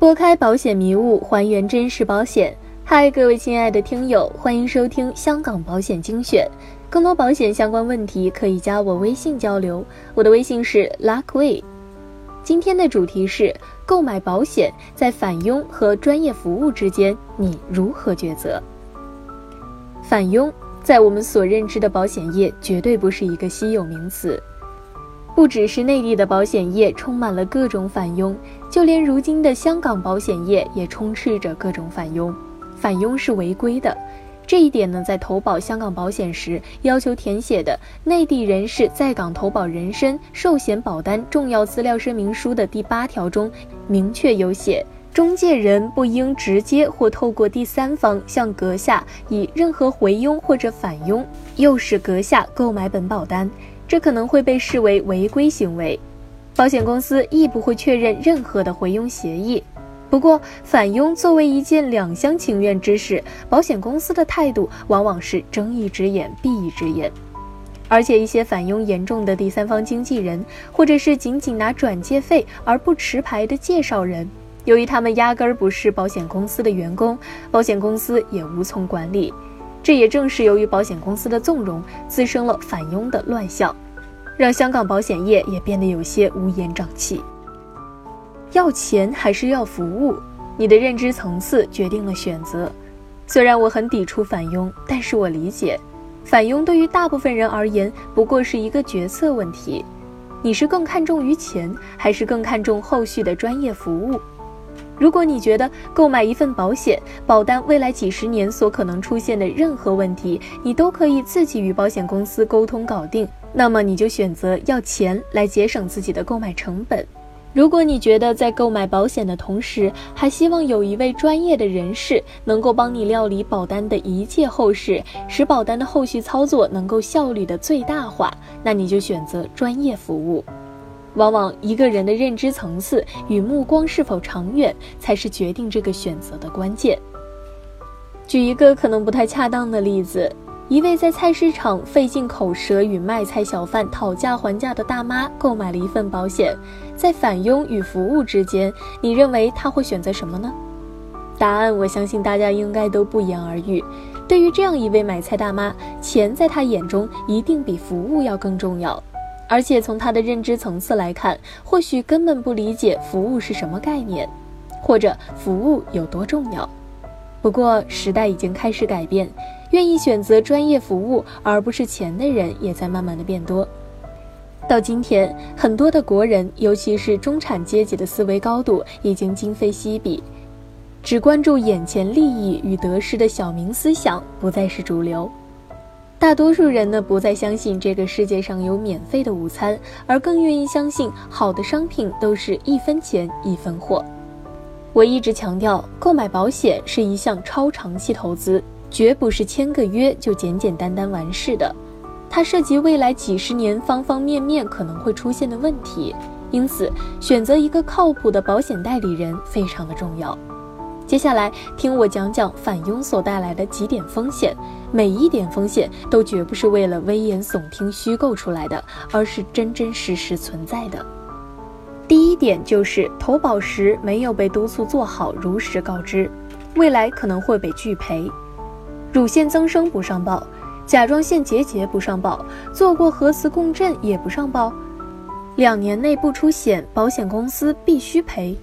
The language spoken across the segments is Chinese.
拨开保险迷雾，还原真实保险。嗨，各位亲爱的听友，欢迎收听香港保险精选。更多保险相关问题可以加我微信交流，我的微信是 luckway。今天的主题是购买保险在返佣和专业服务之间，你如何抉择？返佣在我们所认知的保险业绝对不是一个稀有名词。不只是内地的保险业充满了各种返佣，就连如今的香港保险业也充斥着各种返佣。返佣是违规的，这一点呢，在投保香港保险时要求填写的《内地人士在港投保人身寿险保单重要资料说明书》的第八条中明确有写：中介人不应直接或透过第三方向阁下以任何回佣或者返佣诱使阁下购买本保单。这可能会被视为违规行为，保险公司亦不会确认任何的回佣协议。不过，返佣作为一件两厢情愿之事，保险公司的态度往往是睁一只眼闭一只眼。而且，一些返佣严重的第三方经纪人，或者是仅仅拿转介费而不持牌的介绍人，由于他们压根儿不是保险公司的员工，保险公司也无从管理。这也正是由于保险公司的纵容，滋生了返佣的乱象，让香港保险业也变得有些乌烟瘴气。要钱还是要服务？你的认知层次决定了选择。虽然我很抵触返佣，但是我理解，返佣对于大部分人而言不过是一个决策问题。你是更看重于钱，还是更看重后续的专业服务？如果你觉得购买一份保险，保单未来几十年所可能出现的任何问题，你都可以自己与保险公司沟通搞定，那么你就选择要钱来节省自己的购买成本。如果你觉得在购买保险的同时，还希望有一位专业的人士能够帮你料理保单的一切后事，使保单的后续操作能够效率的最大化，那你就选择专业服务。往往一个人的认知层次与目光是否长远，才是决定这个选择的关键。举一个可能不太恰当的例子：一位在菜市场费尽口舌与卖菜小贩讨价还价的大妈，购买了一份保险，在返佣与服务之间，你认为她会选择什么呢？答案，我相信大家应该都不言而喻。对于这样一位买菜大妈，钱在她眼中一定比服务要更重要。而且从他的认知层次来看，或许根本不理解服务是什么概念，或者服务有多重要。不过时代已经开始改变，愿意选择专业服务而不是钱的人也在慢慢的变多。到今天，很多的国人，尤其是中产阶级的思维高度已经今非昔比，只关注眼前利益与得失的小民思想不再是主流。大多数人呢，不再相信这个世界上有免费的午餐，而更愿意相信好的商品都是一分钱一分货。我一直强调，购买保险是一项超长期投资，绝不是签个约就简简单单完事的。它涉及未来几十年方方面面可能会出现的问题，因此选择一个靠谱的保险代理人非常的重要。接下来听我讲讲返佣所带来的几点风险，每一点风险都绝不是为了危言耸听虚构出来的，而是真真实实存在的。第一点就是投保时没有被督促做好如实告知，未来可能会被拒赔。乳腺增生不上报，甲状腺结节不上报，做过核磁共振也不上报，两年内不出险，保险公司必须赔。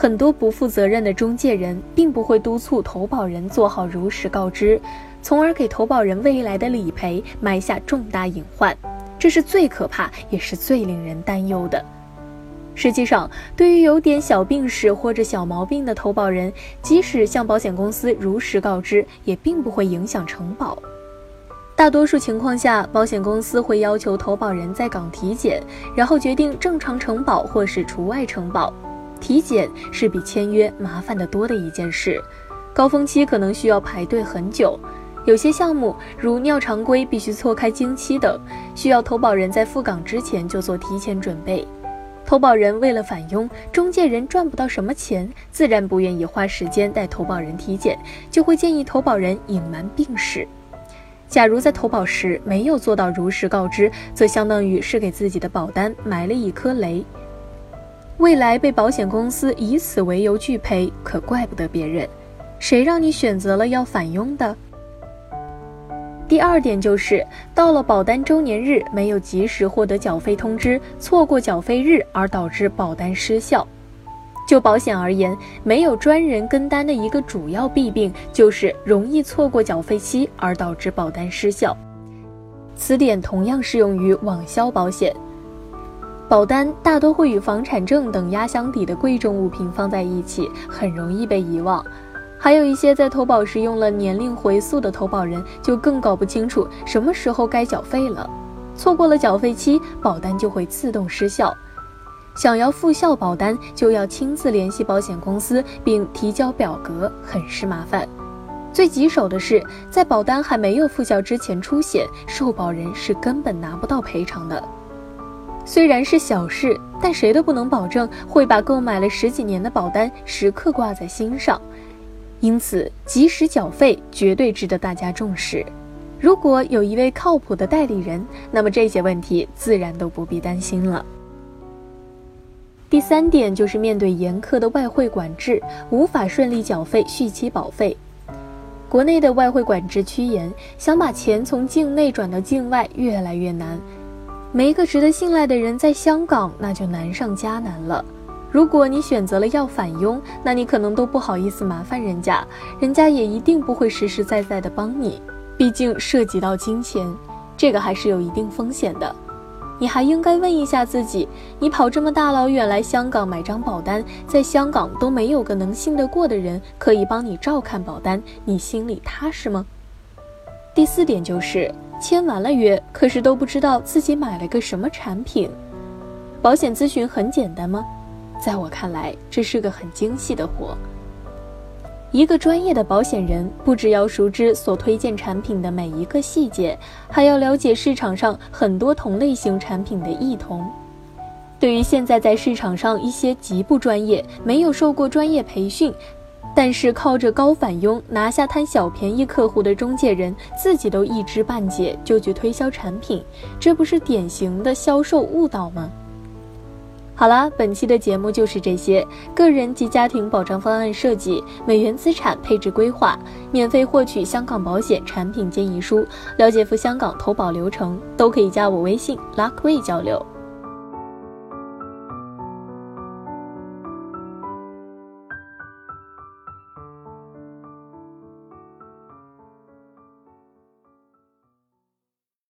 很多不负责任的中介人并不会督促投保人做好如实告知，从而给投保人未来的理赔埋下重大隐患，这是最可怕也是最令人担忧的。实际上，对于有点小病史或者小毛病的投保人，即使向保险公司如实告知，也并不会影响承保。大多数情况下，保险公司会要求投保人在岗体检，然后决定正常承保或是除外承保。体检是比签约麻烦得多的一件事，高峰期可能需要排队很久。有些项目如尿常规必须错开经期等，需要投保人在赴岗之前就做提前准备。投保人为了返佣，中介人赚不到什么钱，自然不愿意花时间带投保人体检，就会建议投保人隐瞒病史。假如在投保时没有做到如实告知，则相当于是给自己的保单埋了一颗雷。未来被保险公司以此为由拒赔，可怪不得别人。谁让你选择了要返佣的？第二点就是到了保单周年日没有及时获得缴费通知，错过缴费日而导致保单失效。就保险而言，没有专人跟单的一个主要弊病就是容易错过缴费期而导致保单失效。此点同样适用于网销保险。保单大多会与房产证等压箱底的贵重物品放在一起，很容易被遗忘。还有一些在投保时用了年龄回溯的投保人，就更搞不清楚什么时候该缴费了，错过了缴费期，保单就会自动失效。想要复效保单，就要亲自联系保险公司并提交表格，很是麻烦。最棘手的是，在保单还没有复效之前出险，受保人是根本拿不到赔偿的。虽然是小事，但谁都不能保证会把购买了十几年的保单时刻挂在心上。因此，及时缴费绝对值得大家重视。如果有一位靠谱的代理人，那么这些问题自然都不必担心了。第三点就是面对严苛的外汇管制，无法顺利缴费续期保费。国内的外汇管制趋严，想把钱从境内转到境外越来越难。没一个值得信赖的人在香港，那就难上加难了。如果你选择了要返佣，那你可能都不好意思麻烦人家，人家也一定不会实实在在的帮你。毕竟涉及到金钱，这个还是有一定风险的。你还应该问一下自己：你跑这么大老远来香港买张保单，在香港都没有个能信得过的人可以帮你照看保单，你心里踏实吗？第四点就是签完了约，可是都不知道自己买了个什么产品。保险咨询很简单吗？在我看来，这是个很精细的活。一个专业的保险人不只要熟知所推荐产品的每一个细节，还要了解市场上很多同类型产品的异同。对于现在在市场上一些极不专业、没有受过专业培训，但是靠着高返佣拿下贪小便宜客户的中介人，自己都一知半解就去推销产品，这不是典型的销售误导吗？好了，本期的节目就是这些。个人及家庭保障方案设计、美元资产配置规划，免费获取香港保险产品建议书，了解赴香港投保流程，都可以加我微信 Luckway 交流。